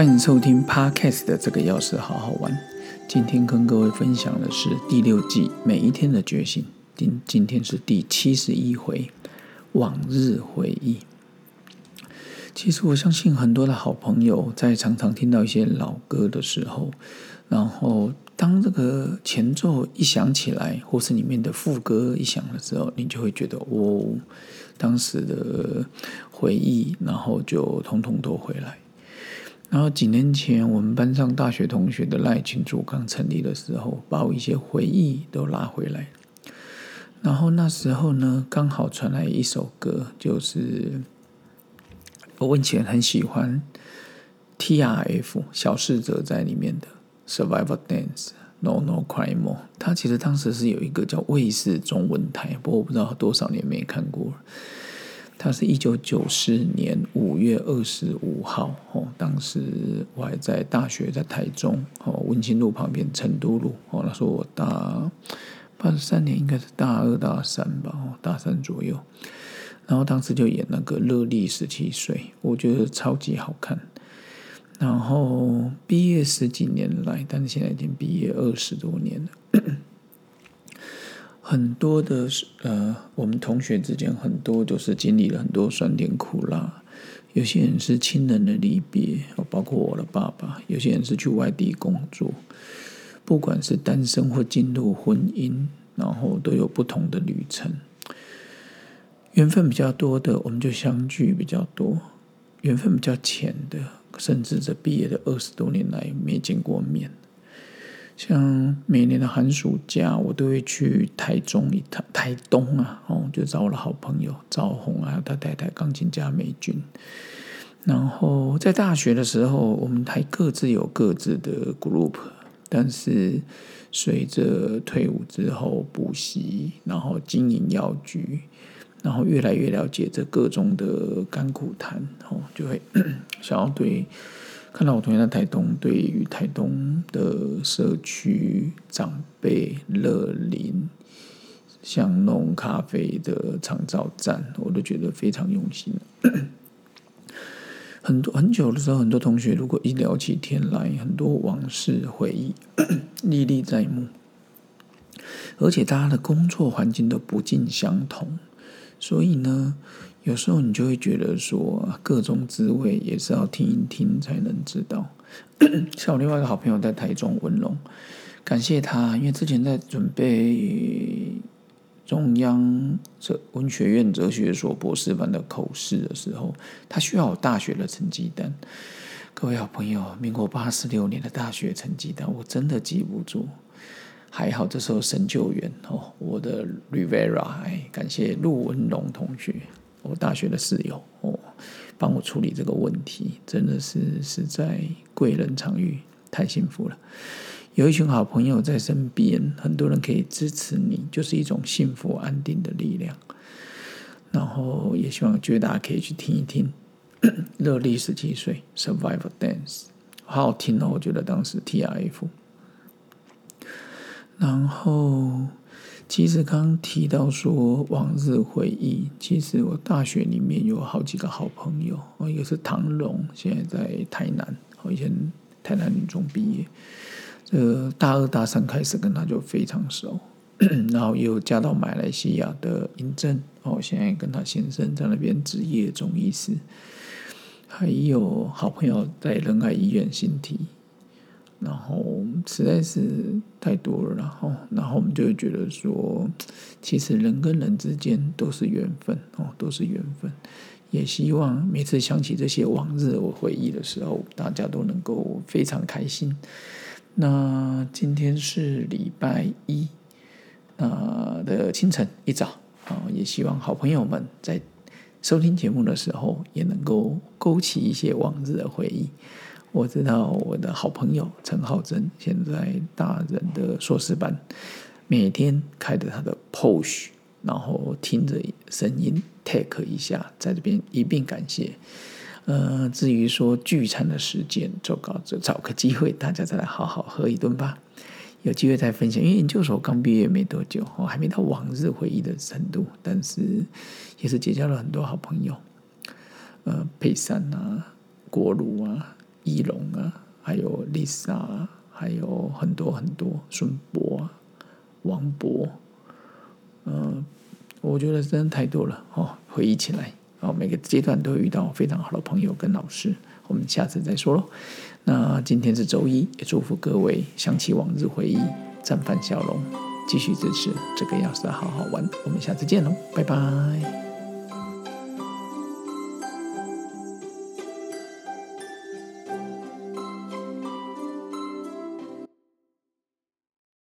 欢迎收听 Podcast 的这个钥匙好好玩。今天跟各位分享的是第六季每一天的觉醒。今今天是第七十一回，往日回忆。其实我相信很多的好朋友在常常听到一些老歌的时候，然后当这个前奏一响起来，或是里面的副歌一响的时候，你就会觉得哦，当时的回忆，然后就通通都回来。然后几年前，我们班上大学同学的赖群组刚成立的时候，把我一些回忆都拉回来。然后那时候呢，刚好传来一首歌，就是我问前很喜欢 T R F 小侍者在里面的 Survival Dance No No Cry More。他其实当时是有一个叫卫视中文台，不过我不知道多少年没看过。他是一九九四年五月二十五号，哦，当时我还在大学，在台中，哦，文清路旁边成都路，哦，那时候我大八十三年，应该是大二大三吧，哦，大三左右。然后当时就演那个热力十七岁，我觉得超级好看。然后毕业十几年来，但是现在已经毕业二十多年了。很多的呃，我们同学之间很多都是经历了很多酸甜苦辣。有些人是亲人的离别，包括我的爸爸；有些人是去外地工作。不管是单身或进入婚姻，然后都有不同的旅程。缘分比较多的，我们就相聚比较多；缘分比较浅的，甚至这毕业的二十多年来没见过面。像每年的寒暑假，我都会去台中一趟，台东啊，哦，就找我的好朋友赵红啊，他太太钢琴家美君。然后在大学的时候，我们还各自有各自的 group，但是随着退伍之后补习，然后经营药局，然后越来越了解这各种的甘苦谈，哦，就会 想要对。看到我同学在台东，对于台东的社区长辈乐林像弄咖啡的长照站，我都觉得非常用心。很多很久的时候，很多同学如果一聊起天来，很多往事回忆历历在目，而且大家的工作环境都不尽相同，所以呢。有时候你就会觉得说，各种滋味也是要听一听才能知道。像我另外一个好朋友在台中文龙，感谢他，因为之前在准备中央哲文学院哲学所博士班的口试的时候，他需要大学的成绩单。各位好朋友，民国八十六年的大学成绩单，我真的记不住。还好这时候神救援哦，我的 Rivera，哎，感谢陆文龙同学。我大学的室友哦，帮我处理这个问题，真的是实在贵人常遇，太幸福了。有一群好朋友在身边，很多人可以支持你，就是一种幸福安定的力量。然后也希望觉得大家可以去听一听《热力十七岁 Survival Dance》，好好听哦，我觉得当时 T R F，然后。其实刚提到说往日回忆，其实我大学里面有好几个好朋友，哦，一个是唐龙，现在在台南，我以前台南女中毕业，呃，大二大三开始跟他就非常熟，然后又嫁到马来西亚的尹正，哦，现在跟他先生在那边职业中医师，还有好朋友在仁爱医院新体。然后实在是太多了，然后，然后我们就会觉得说，其实人跟人之间都是缘分哦，都是缘分。也希望每次想起这些往日我回忆的时候，大家都能够非常开心。那今天是礼拜一，那的清晨一早啊，也希望好朋友们在收听节目的时候，也能够勾起一些往日的回忆。我知道我的好朋友陈浩真现在大人的硕士班，每天开着他的 posh 然后听着声音 take 一下，在这边一并感谢。呃，至于说聚餐的时间，就搞就找个机会，大家再来好好喝一顿吧。有机会再分享，因为研究所刚毕业没多久，我还没到往日回忆的程度，但是也是结交了很多好朋友。呃，佩珊啊，国儒啊。一龙啊，还有丽莎啊，还有很多很多孙博啊、王博，嗯，我觉得真的太多了哦，回忆起来哦，每个阶段都会遇到非常好的朋友跟老师。我们下次再说喽。那今天是周一，也祝福各位想起往日回忆，绽放笑容，继续支持这个要是好好玩。我们下次见喽，拜拜。